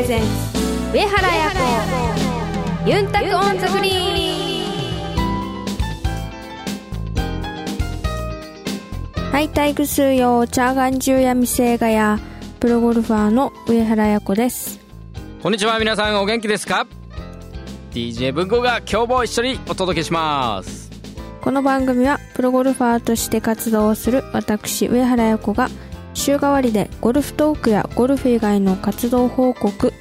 レゼンツ上原彩子ユンタクオンザグリーはい、体育数用チャーガン中や未成がやプロゴルファーの上原彩子です。こんにちは皆さんお元気ですか？DJ 文庫が今日も一緒にお届けします。この番組はプロゴルファーとして活動をする私上原彩子が週替わりでゴルフトークやゴルフ以外の活動報告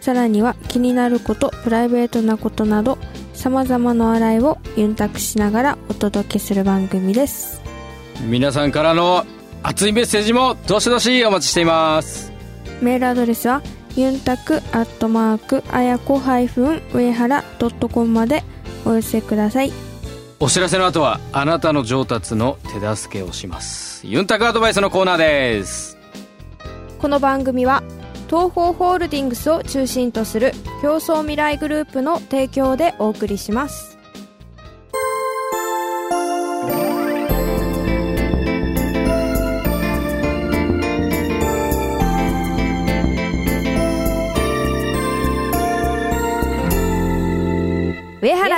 さらには気になることプライベートなことなど様々な笑いをユンタクしながらお届けする番組です。皆さんからの熱いメッセージもどしどしお待ちしています。メールアドレスはユンタクアットマークあやこハイフン上原ドットコムまでお寄せくださいお知らせの後はあなたの上達の手助けをします。ユンタクアドバイスのコーナーです。この番組は東方ホールディングスを中心とする競争未来グループの提供でお送りします。上原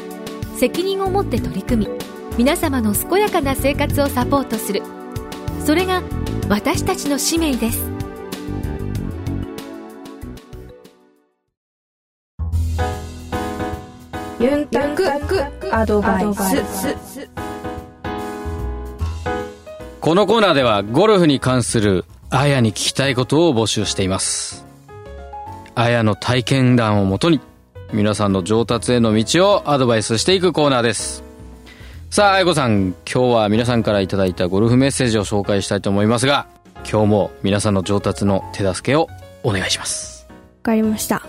責任を持って取り組み皆様の健やかな生活をサポートする。それが私たちの使命です。ユンタクアドバイス。このコーナーではゴルフに関するあやに聞きたいことを募集しています。あやの体験談をもとに皆さんの上達への道をアドバイスしていくコーナーですさあ、あやこさん、今日は皆さんからいただいたゴルフメッセージを紹介したいと思いますが、今日も皆さんの上達の手助けをお願いします。わかりました。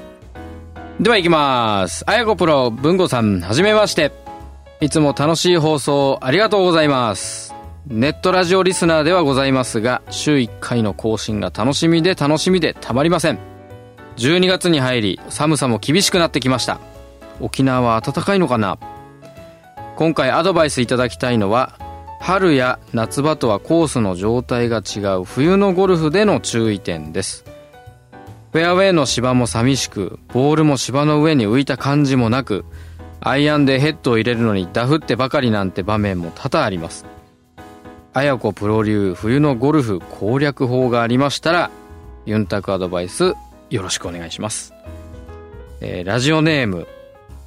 では行きます。あやこプロ、文吾さん、はじめまして。いつも楽しい放送ありがとうございます。ネットラジオリスナーではございますが、週1回の更新が楽しみで楽しみでたまりません。12月に入り、寒さも厳しくなってきました。沖縄は暖かいのかな？今回アドバイスいただきたいのは春や夏場とはコースの状態が違う冬のゴルフでの注意点です。フェアウェイの芝も寂しくボールも芝の上に浮いた感じもなくアイアンでヘッドを入れるのにダフってばかりなんて場面も多々あります。綾子プロ流冬のゴルフ攻略法がありましたらユンタクアドバイスよろしくお願いします、えー、ラジオネーム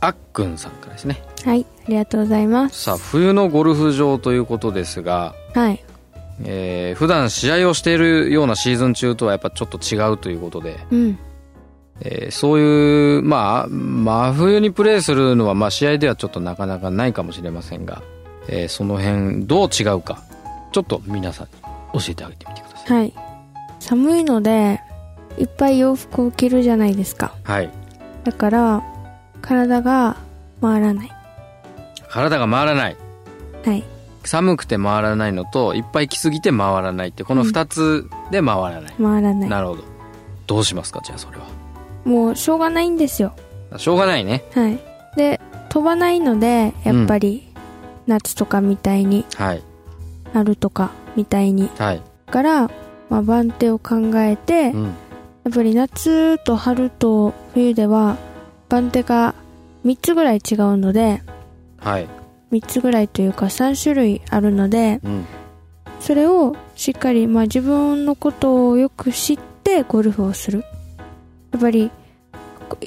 あっくんさんからですね。はいありがとうございます。さあ冬のゴルフ場ということですがはい。えー、普段試合をしているようなシーズン中とはやっぱちょっと違うということで、うん。えー、そういう、まあ、真冬にプレーするのは、まあ、試合ではちょっとなかなかないかもしれませんが、えー、その辺どう違うかちょっと皆さんに教えてあげてみてください。はい。寒いのでいっぱい洋服を着るじゃないですか。はい。だから体が回らない。体が回らない。はい。寒くて回らないのといっぱい着すぎて回らないってこの2つで回らない、うん、回らない。なるほど。どうしますか？じゃあそれは。もうしょうがないんですよ。しょうがないね。はい。で飛ばないのでやっぱり、夏とかみたいに、はい、春とかみたいに、はい、から、まあ、番手を考えて、うん、やっぱり夏と春と冬では番手が3つぐらい違うので、はい、3つぐらいというか3種類あるので、うん、それをしっかり、まあ、自分のことをよく知ってゴルフをする。やっぱり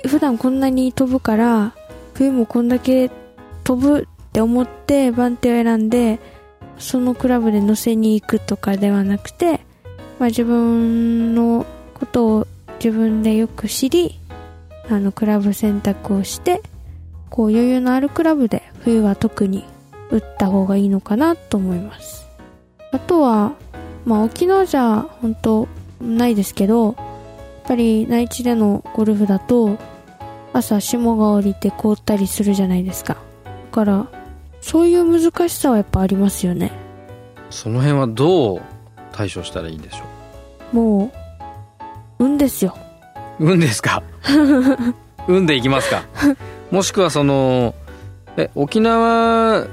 普段こんなに飛ぶから冬もこんだけ飛ぶって思って番手を選んでそのクラブで乗せに行くとかではなくて、まあ、自分のことを自分でよく知りあのクラブ選択をしてこう余裕のあるクラブで冬は特に打った方がいいのかなと思います。あとはまあ沖縄じゃ本当ないですけどぱり内地でのゴルフだと朝霜が降りて凍ったりするじゃないですか。だからそういう難しさはやっぱありますよね。その辺はどう対処したらいいんでしょもう運ですよ。う運ですか？運でいきますか？もしくはそのえ沖縄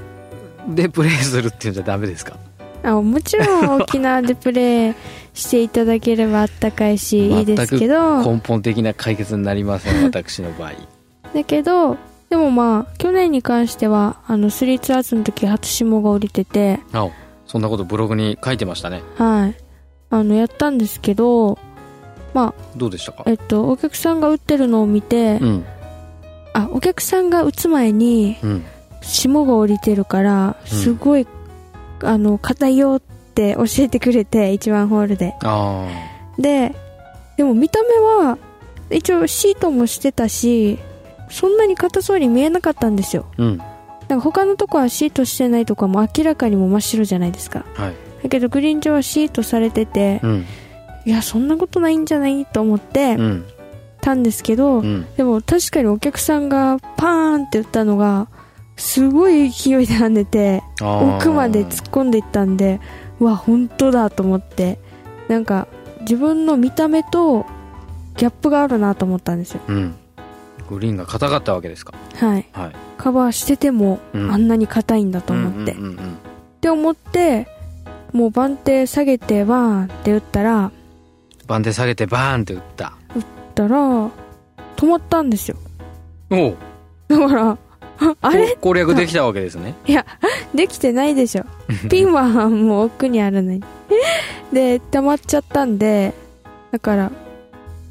でプレーするっていうんじゃダメですか？あもちろん 沖縄でプレーしていただければあったかいしいいですけど。根本的な解決になりません私の場合。だけどでもまあ去年に関してはあのスリーツアーズの時初霜が降りてて。あそんなことブログに書いてましたね。はい。あのやったんですけどまどうでしたか？あえっとお客さんが打ってるのを見て、うん。あお客さんが打つ前にうん。霜が降りてるからうん。すごい、あの硬いよって教えてくれて1番ホールで。あででも見た目は一応シートもしてたしそんなに硬そうに見えなかったんですよ。あうん。なんか他のとこはシートしてないとかも明らかにも真っ白じゃないですか。はい。だけどグリーン上はシートされててうんいやそんなことないんじゃないと思ってうんたんですけど、うん。でも確かにお客さんがパーンって打ったのがすごい勢いで跳ねて奥まで突っ込んでいったんでうわ本当だと思って。なんか自分の見た目とギャップがあるなと思ったんですよ。うん。グリーンが硬かったわけですか？はい。はい。カバーしててもうん。あんなに硬いんだと思って、って思ってもう番手下げてバーンって打ったら番手下げてバーンって打った。打ったら止まったんですよ。おう。だから あれ？こ攻略できたわけですね。いやできてないでしょ。ピンはもう奥にあるのに。で溜まっちゃったんでだから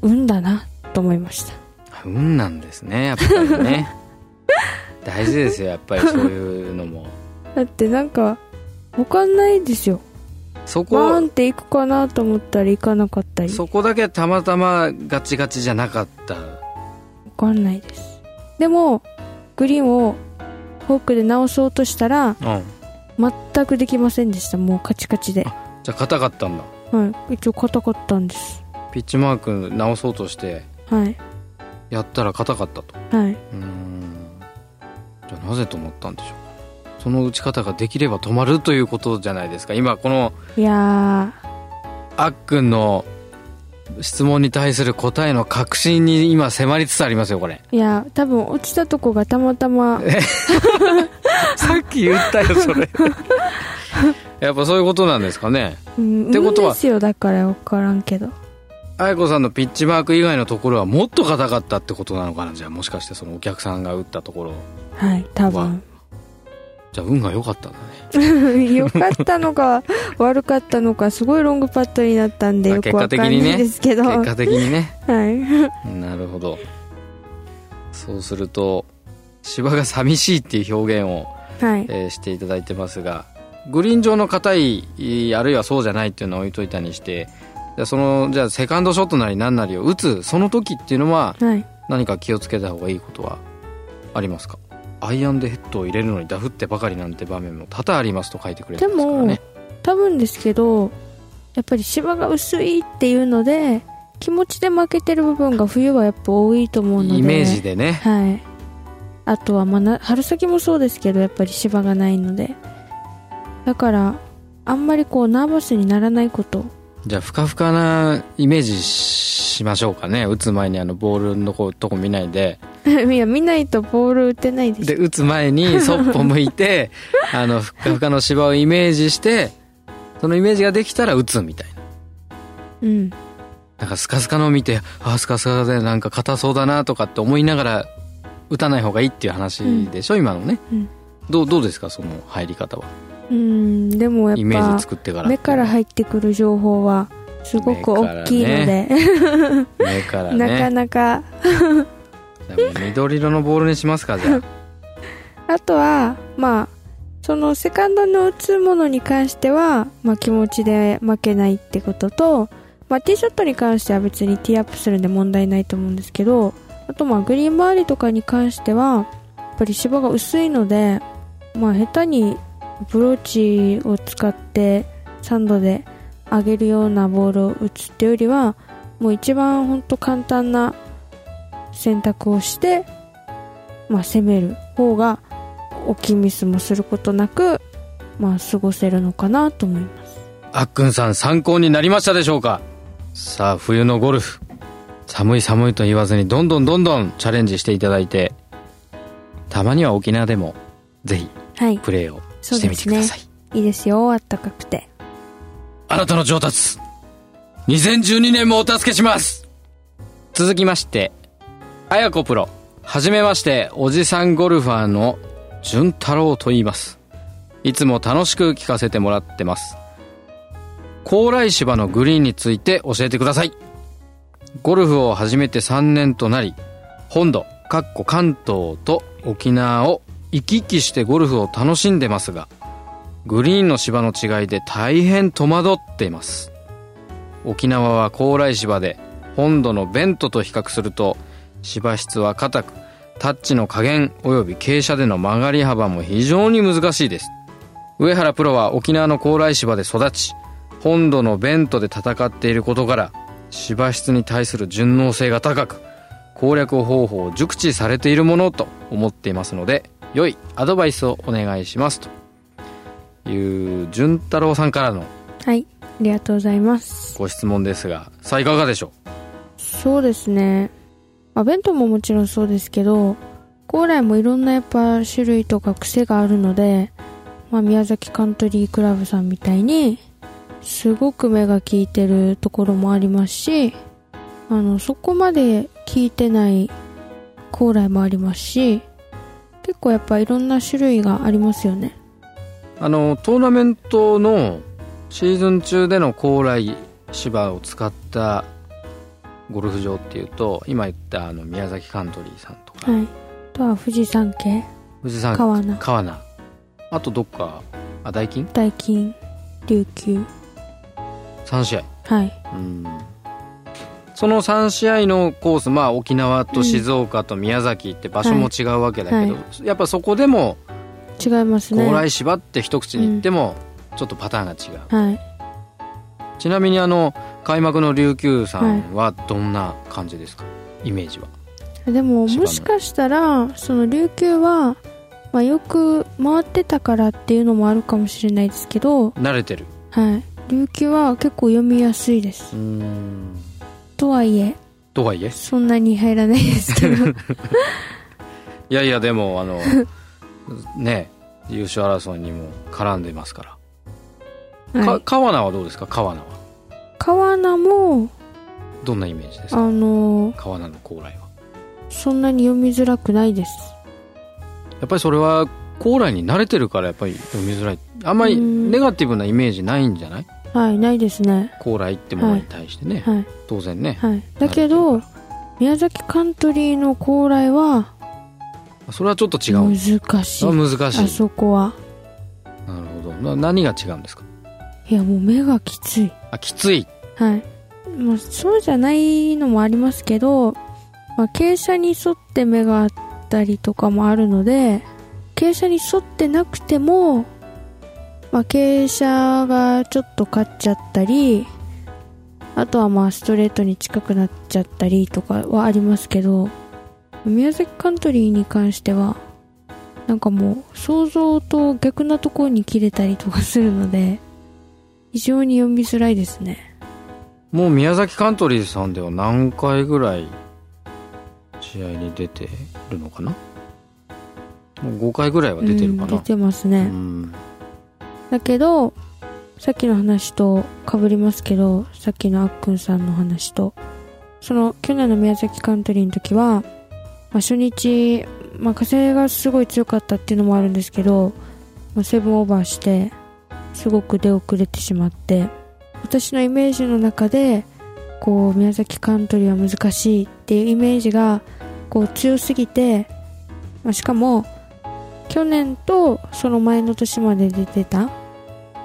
運だなと思いました。運なんですねやっぱりね。大事ですよやっぱりそういうのも。だってなんかわかんないですよそバーンこって行くかなと思ったら行かなかったりわそこだけたまたまガチガチじゃなかった。かんないです。でもグリーンをフォークで直そうとしたらうん。全くできませんでした。もうカチカチで。じゃあ硬かったんだ。はい。一応硬かったんです。ピッチマーク直そうとしてはい。やったら硬かったと。はい。うーん。じゃあなぜ止まったんでしょうかその打ち方ができれば止まるということじゃないですか。今このいやあっくんの質問に対する答えの確信に今迫りつつありますよこれ。ーいや多分落ちたとこがたまたま。さっき言ったよそれ。やっぱそういうことなんですかね。うんってことは運ですよだから分からんけど。愛子さんのピッチマーク以外のところはもっと硬かったってことなのかなじゃあもしかしてそのお客さんが打ったところはい多分じゃあ運が良かったんだね。良かったのか悪かったのかすごいロングパットになったんでまあよくわかんない結果的にね。ですけど、結果的にね。はい なるほど。そうすると芝が寂しいっていう表現を、はい。えーしていただいてますがグリーン上の硬いあるいはそうじゃないっていうのを置いといたにしてじゃあそのじゃあセカンドショットなり何なりを打つその時っていうのははい。何か気をつけた方がいいことはありますか？アイアンでヘッドを入れるのにダフってばかりなんて場面も多々ありますと書いてくれてでますからもね多分ですけどやっぱり芝が薄いっていうので気持ちで負けてる部分が冬はやっぱ多いと思うのでイメージでね。はい。あとはまあな春先もそうですけどやっぱり芝がないので。だからあんまりこうナーバスにならないことじゃあふかふかなイメージしましょうかね。打つ前にあのボールのとこ見ないで。いや見ないとボール打てないです。で打つ前にそっぽ向いて あのふかふかの芝をイメージしてそのイメージができたら打つみたいな。うん。なんかスカスカのを見てあースカスカでなんか硬そうだなとかって思いながら打たない方がいいっていう話でしょ、今のね、うん。どうどうですかその入り方は？うんでもやイメーっぱジ作ってから目から入ってくる情報はすごく大きいので、目からね。なかなか。緑色のボールにしますかじゃあ。あとはまあそのセカンドの打つものに関しては、まあ、気持ちで負けないってことと、まあ、ティーショットに関しては別にティーアップするんで問題ないと思うんですけどあとまあグリーン周りとかに関してはやっぱり芝が薄いので、まあ、下手にアプローチを使ってサンドで上げるようなボールを打つっていうよりはもう一番本当簡単な選択をして、まあ、攻める方が大きいミスもすることなく、まあ、過ごせるのかなと思います。あっくんさん参考になりましたでしょうか。さあ冬のゴルフ。寒い寒いと言わずにどんどんどんどんチャレンジしていただいてたまには沖縄でもぜひはい。プレーをしてみてください、いいですよ。あったかくて。あなたの上達。2012年もお助けします。続きましてあやこプロ。はじめましておじさんゴルファーの潤太郎と言います。いつも楽しく聞かせてもらってます。高麗芝のグリーンについて教えてください。ゴルフを始めて3年となり本土かっこ関東と沖縄を行き来してゴルフを楽しんでますがグリーンの芝の違いで大変戸惑っています。沖縄は高麗芝で本土のベントと比較すると芝質は硬くタッチの加減及び傾斜での曲がり幅も非常に難しいです。上原プロは沖縄の高麗芝で育ち本土のベントで戦っていることから芝質に対する順応性が高く攻略方法を熟知されているものと思っていますので良いアドバイスをお願いします。という潤太郎さんからのはいありがとうございます。ご質問ですがさあいかがでしょそうですね。まあ弁当ももちろんそうですけど高麗もいろんなやっぱ種類とか癖があるので、まあ、宮崎カントリークラブさんみたいにすごく目が利いてるところもありますしあのそこまで効いてない高麗もありますし結構やっぱいろんな種類がありますよね。うあのトーナメントのシーズン中での高麗芝を使ったゴルフ場っていうと今言ったあの宮崎カントリーさんとか、はい。あとは富士山系。富士山川名川名あとどっかあ大金大金琉球。3試合。はい。うんその3試合のコースまあ沖縄と静岡と宮崎って場所も違うわけだけど、はやっぱそこでも違いますね。高麗芝って一口に言ってもちょっとパターンが違う、はい。ちなみにあの開幕の琉球さんはどんな感じですか、イメージは。でももしかしたらその琉球は、まあ、よく回ってたからっていうのもあるかもしれないですけど、慣れてる。はい、琉球は結構読みやすいです。うんとはいえとはいえ？そんなに入らないですけど。いやいやでもあの ね優勝争いにも絡んでますから、はい、か川名はどうですか？川名は。川名もどんなイメージですあかの川名の高麗は。そんなに読みづらくないです。やっぱりそれは高麗に慣れてるからやっぱり読みづらい。あんまりうん。ネガティブなイメージないんじゃない？はいないですね。高麗ってものに対してね、はい当然ね、はい。だけど宮崎カントリーの高麗はそれはちょっと違う難しい。あ難しい。あそこは。なるほど。な何が違うんですか？いやもう目がきつい。あきつい。はい。まあ、そうじゃないのもありますけど、まあ、傾斜に沿って目があったりとかもあるので、傾斜に沿ってなくても、まあ、傾斜がちょっと勝っちゃったり、あとはまあストレートに近くなっちゃったりとかはありますけど、宮崎カントリーに関しては、なんかもう想像と逆なところに切れたりとかするので、非常に読みづらいですね。もう宮崎カントリーさんでは何回ぐらい試合に出てるのかな？もう5回ぐらいは出てるかな。うん出てますうね、んだけどさっきの話と被りますけどさっきのあっくんさんの話と。その去年の宮崎カントリーの時は、まあ、初日、まあ、風がすごい強かったっていうのもあるんですけど、まあ、セブンオーバーしてすごく出遅れてしまって私のイメージの中でこう宮崎カントリーは難しいっていうイメージがこう強すぎて、まあ、しかも去年とその前の年まで出てた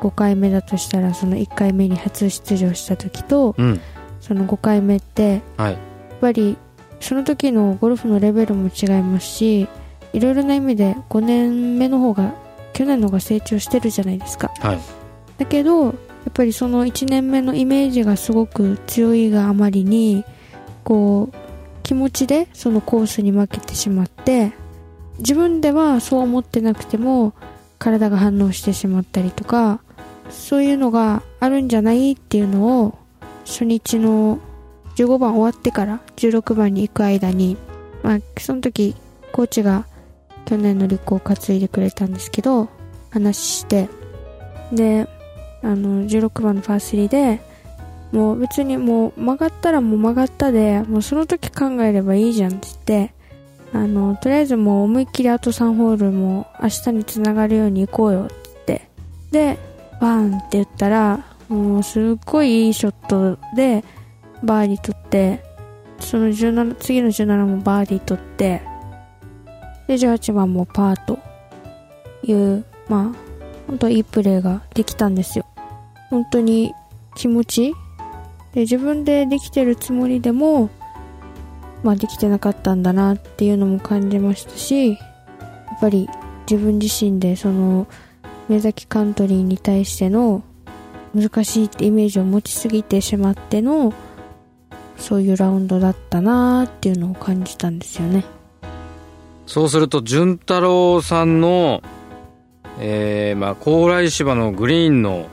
5回目だとしたらその1回目に初出場した時とうん。その5回目ってはい。やっぱりその時のゴルフのレベルも違いますしいろいろな意味で5年目の方が去年の方が成長してるじゃないですか。はい。だけどっぱりその1年目のイメージがすごく強いがあまりにこう気持ちでそのコースに負けてしまって自分ではそう思ってなくても体が反応してしまったりとかそういうのがあるんじゃないっていうのを初日の15番終わってから16番に行く間に、まあ、その時コーチが去年の立候を担いでくれたんですけど話してであの16番のパー3でもう別にもう曲がったらもう曲がったでもうその時考えればいいじゃんって言ってあのとりあえずもう思いっきりあと3ホールも明日につながるように行こうよって。言ってでバーンって言ったらもうすっごいいいショットでバーディー取ってその17次の17もバーディー取ってで18番もパーというまあ本当いいプレーができたんですよ。本当に気持ちで自分でできてるつもりでもまあできてなかったんだなっていうのも感じましたしやっぱり自分自身でその目崎カントリーに対しての難しいってイメージを持ちすぎてしまってのそういうラウンドだったなーっていうのを感じたんですよね。そうすると潤太郎さんのえー、まあ高麗芝のグリーンの、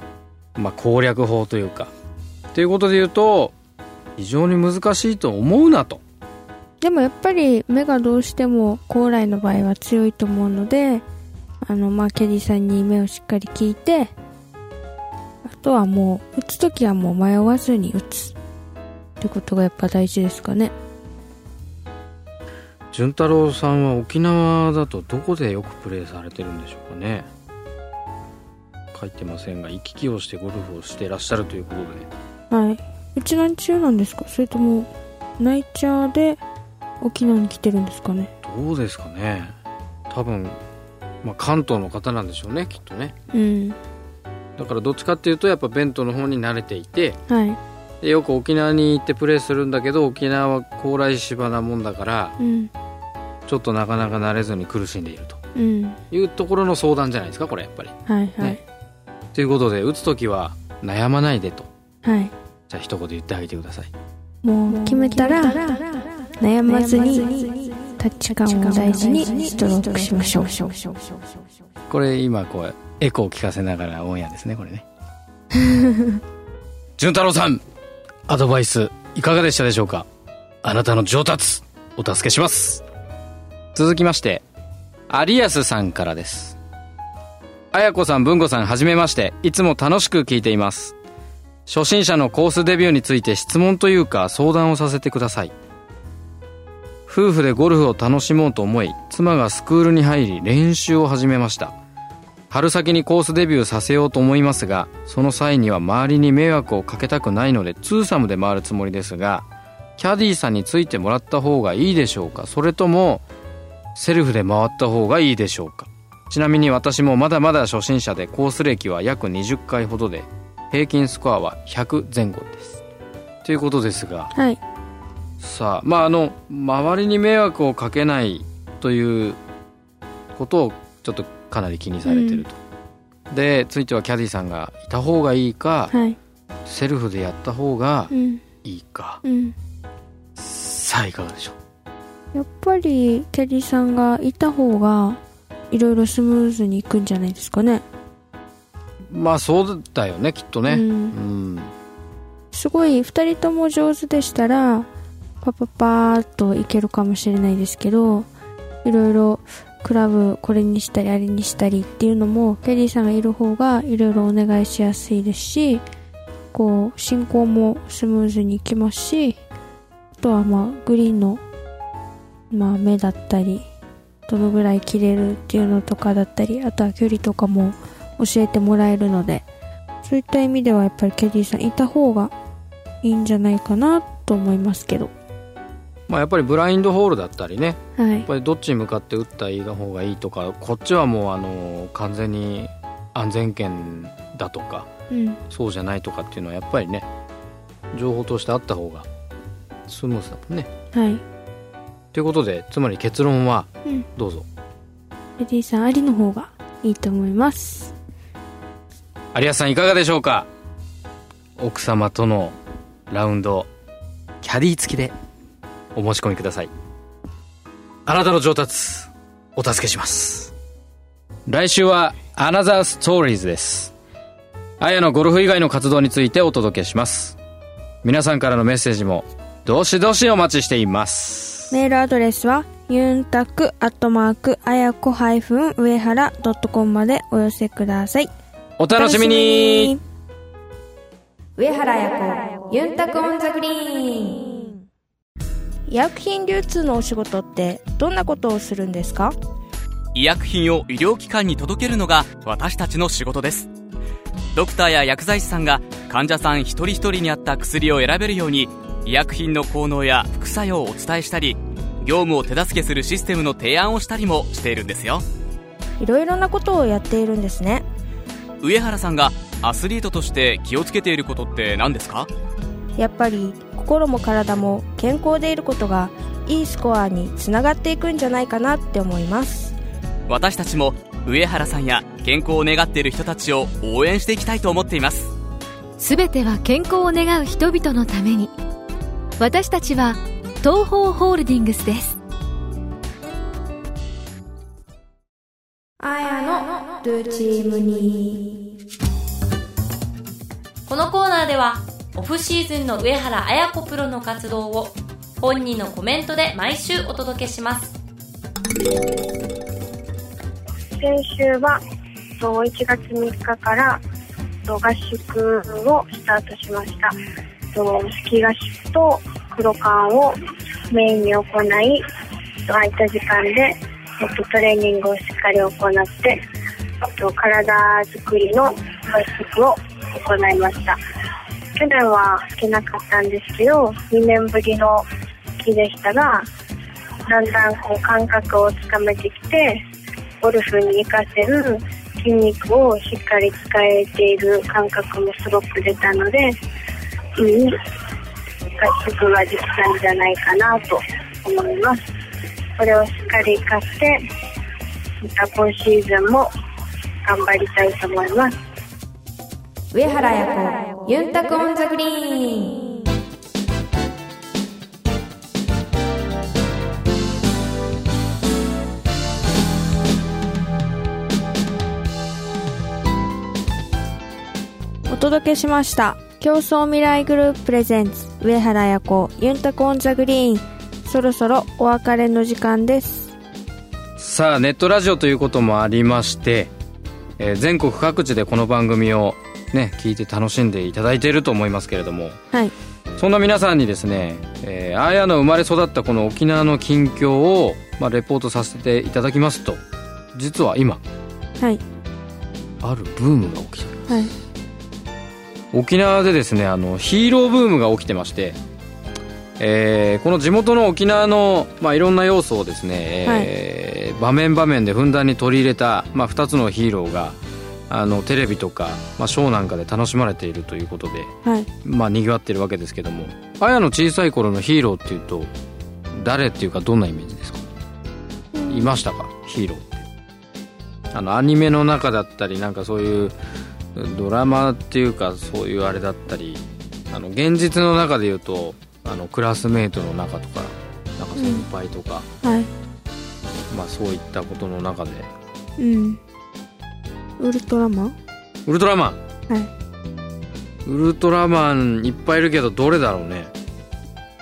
まあ、攻略法というかということで言うと非常に難しいと思うなと。でもやっぱり目がどうしても高麗の場合は強いと思うのであのまあケリーさんに目をしっかり聞いてあとはもう打つ時はもう迷わずに打つってことがやっぱ大事ですかね。潤太郎さんは沖縄だとどこでよくプレーされてるんでしょうかね。書いてませんが行き来をしてゴルフをしていらっしゃるということで。はい。うちなん中なんですか？それともナイチャーで沖縄に来てるんですかね。どうですかね。多分、まあ、関東の方なんでしょうねきっとね。うん。だからどっちかっていうとやっぱベントの方に慣れていて、はい、でよく沖縄に行ってプレーするんだけど沖縄は高麗芝なもんだから、うん、ちょっとなかなか慣れずに苦しんでいると、うん、いうところの相談じゃないですかこれやっぱり。はいはい、ね、ということで打つ時は悩まないでと、はい、じゃあ一言言ってあげてください。もう決めたら悩まずにタッチ感を大事にストロークしましょう。これ今こうエコーを聞かせながらオンエアですねこれね。潤太郎さんアドバイスいかがでしたでしょうか？あなたの上達お助けします。続きまして有安さんからです。あやこさん文吾さんはじめまして。いつも楽しく聞いています。初心者のコースデビューについて質問というか相談をさせてください夫婦でゴルフを楽しもうと思い妻がスクールに入り練習を始めました。春先にコースデビューさせようと思いますがその際には周りに迷惑をかけたくないのでツーサムで回るつもりですがキャディーさんについてもらった方がいいでしょうか？それともセルフで回った方がいいでしょうか？ちなみに私もまだまだ初心者でコース歴は約20回ほどで平均スコアは100前後です。ということですが、はい、さあまああの周りに迷惑をかけないということをちょっとかなり気にされてると、うん、でついてはキャディさんがいた方がいいか、はい、セルフでやった方がいいか、うん、さあいかがでしょう？やっぱりキャディさんがいた方がいろいろスムーズにいくんじゃないですかね。まあそうだよねきっとね、うん、うん、すごい2人とも上手でしたらパパパーっといけるかもしれないですけどいろいろクラブこれにしたりあれにしたりっていうのもキャディさんがいる方がいろいろお願いしやすいですしこう進行もスムーズにいきますしあとはまあグリーンの、まあ、目だったりどのぐらい切れるっていうのとかだったりあとは距離とかも教えてもらえるのでそういった意味ではやっぱりキャディさんいた方がいいんじゃないかなと思いますけど。まあ、やっぱりブラインドホールだったりね、はい、やっぱりどっちに向かって打った方がいいとかこっちはもうあの完全に安全圏だとか、うん、そうじゃないとかっていうのはやっぱりね情報としてあった方がスムーズだもんね。はい、ということでつまり結論は、どうぞ。レディーさんありの方がいいと思います。有安さんいかがでしょうか？奥様とのラウンドキャディ付きでお申し込みください。あなたの上達お届けします。来週は another stories です。あやのゴルフ以外の活動についてお届けします。皆さんからのメッセージもどしどしお待ちしています。メールアドレスはユンタクアットマークあやこ上原ドットコムまでお寄せください。お楽しみに。上原彩子ゆんたく on the green医薬品流通のお仕事ってどんなことをするんですか？医薬品を医療機関に届けるのが私たちの仕事です。ドクターや薬剤師さんが患者さん一人一人に合った薬を選べるように医薬品の効能や副作用をお伝えしたり業務を手助けするシステムの提案をしたりもしているんですよ。いろいろなことをやっているんですね。上原さんがアスリートとして気をつけていることって何ですか？やっぱり心も体も健康でいることがいいスコアにつながっていくんじゃないかなって思います。私たちも上原さんや健康を願っている人たちを応援していきたいと思っています。全ては健康を願う人々のために。私たちは東方ホールディングスです。あやのルーチームに。このコーナーではオフシーズンの上原綾子プロの活動を本人のコメントで毎週お届けします。先週は1月3日から合宿をスタートしました。スキー合宿と黒缶をメインに行い空いた時間でトレーニングをしっかり行って体作りの合宿を行いました。去年は好きなかったんですけど2年ぶりの木でしたがだんだんこう感覚をつかめてきてゴルフに活かせる筋肉をしっかり使えている感覚もすごく出たのでいい合宿ができたんじゃないかなと思います。これをしっかり活かしてまた今シーズンも頑張りたいと思います。上原彩子ゆんたく on the green。お届けしました共創未来グループ presents 上原彩子ゆんたく on the green。そろそろお別れの時間です。さあネットラジオということもありまして、えー全国各地でこの番組をね聞いて楽しんでいただいていると思いますけれども。はい。そんな皆さんにですね、えー、あやの生まれ育ったこの沖縄の近況を、まあ、レポートさせていただきますと実は今はい。あるブームが起きてる。はい。沖縄でですねあのヒーローブームが起きてまして、えーこの地元の沖縄の、まあ、いろんな要素をですね、えー場面場面でふんだんに取り入れた、まあ、2つのヒーローがあのテレビとか、まあ、ショーなんかで楽しまれているということで、はい。まあ、にぎわってるわけですけどもあやの小さい頃のヒーローっていうと誰っていうかどんなイメージですか？いましたか？ヒーローって。あのアニメの中だったりなんかそういうドラマっていうかそういうあれだったりあの現実の中で言うとあのクラスメートの中とかなんか先輩とか、はい。まあそういったことの中でうんウルトラマン？ウルトラマン？はい。ウルトラマンいっぱいいるけどどれだろうね。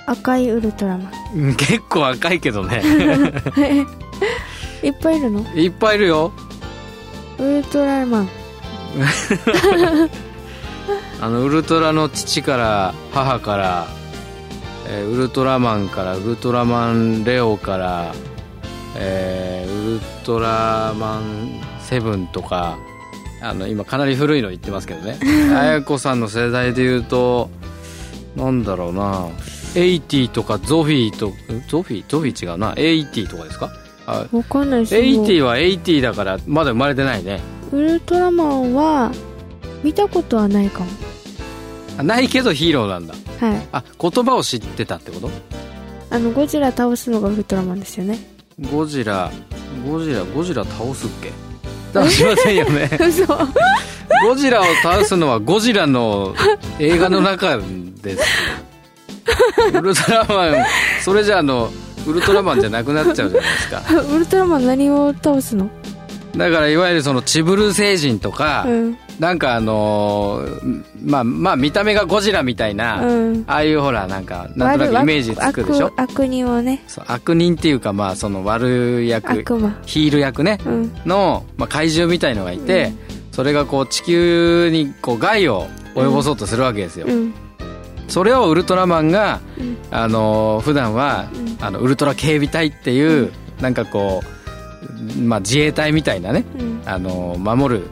赤いウルトラマン。うん結構赤いけどね。いっぱいいるの？いっぱいいるよ。ウルトラマン。あのウルトラの父から母から、えーウルトラマンからウルトラマンレオから、えーウルトラマンセブンとかあの今かなり古いの言ってますけどね。綾子さんの世代で言うとなんだろうな。80とかゾフィーとゾフィー？ゾフィー違うな。80とかですか？あわかんないです80は80だからまだ生まれてないね。ウルトラマンは見たことはないかも。あないけどヒーローなんだ。はい。あ言葉を知ってたってこと？あのゴジラ倒すのがウルトラマンですよね。ゴジラゴジラゴジラ倒すっけ？倒しませんよね。嘘。ゴジラを倒すのはゴジラの映画の中です。ウルトラマン。それじゃあのウルトラマンじゃなくなっちゃうじゃないですか。ウルトラマン何を倒すの？だからいわゆるそのチブル星人とか、うん。なんかあのーまあまあ見た目がゴジラみたいな、うん。ああいうほらなんかなんとなくイメージつくでしょ？悪悪人をね。そう悪人っていうかまあその悪役ヒール役ね、うん。の、まあ、怪獣みたいのがいて、それがこう地球にこう害を及ぼそうとするわけですよ、うん。それをウルトラマンが、うん。あの普段は、あのウルトラ警備隊っていう、なんかこう、まあ、自衛隊みたいなね、うん。あの守る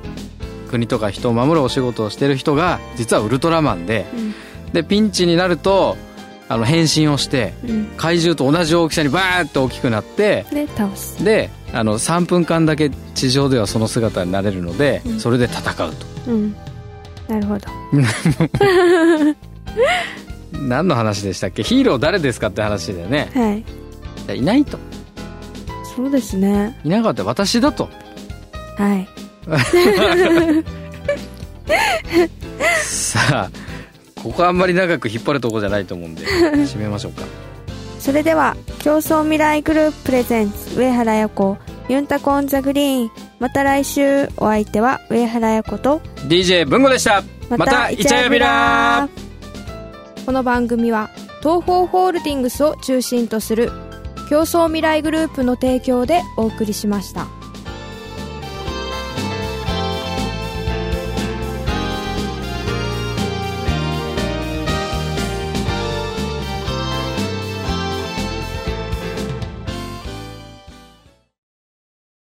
国とか人を守るお仕事をしてる人が実はウルトラマンでうん。でピンチになるとあの変身をしてうん。怪獣と同じ大きさにバーッと大きくなってで倒す。であの3分間だけ地上ではその姿になれるので、うん。それで戦うと。うん。なるほど。何の話でしたっけ？ヒーロー誰ですかって話だよね。はい。いないとそうですね。いなかった私だと。はい。さあここあんまり長く引っ張るとこじゃないと思うんで 締めましょうか。それでは競争未来グループプレゼンツ上原彩子ユンタコンザグリーン。また来週お相手は上原彩子と DJ 文吾でした。またイチャヤビラ。この番組は東方ホールディングスを中心とする競争未来グループの提供でお送りしました。